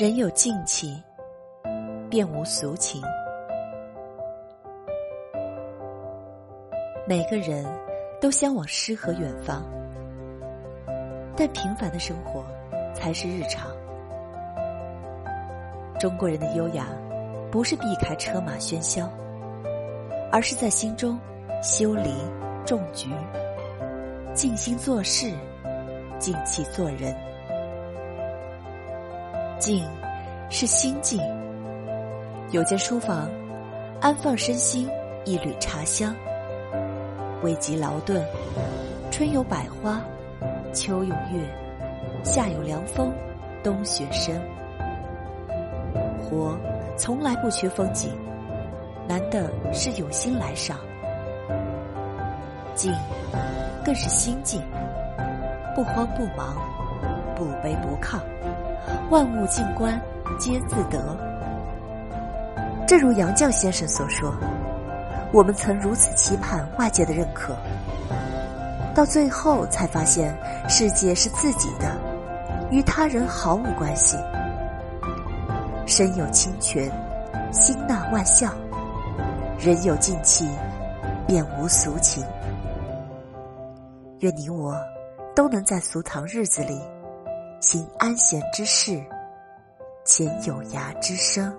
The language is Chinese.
人有静气，便无俗情。每个人都向往诗和远方，但平凡的生活才是日常。中国人的优雅，不是避开车马喧嚣，而是在心中修篱种菊，静心做事，静气做人。静，是心静。有间书房，安放身心一缕茶香。未及劳顿，春有百花，秋有月，夏有凉风，冬雪深。活从来不缺风景，难的是有心来赏。静，更是心境，不慌不忙，不卑不亢。万物静观，皆自得。正如杨绛先生所说：“我们曾如此期盼外界的认可，到最后才发现，世界是自己的，与他人毫无关系。身有清泉，心纳万象；人有静气，便无俗情。愿你我都能在俗堂日子里。行安闲之事，且有涯之声。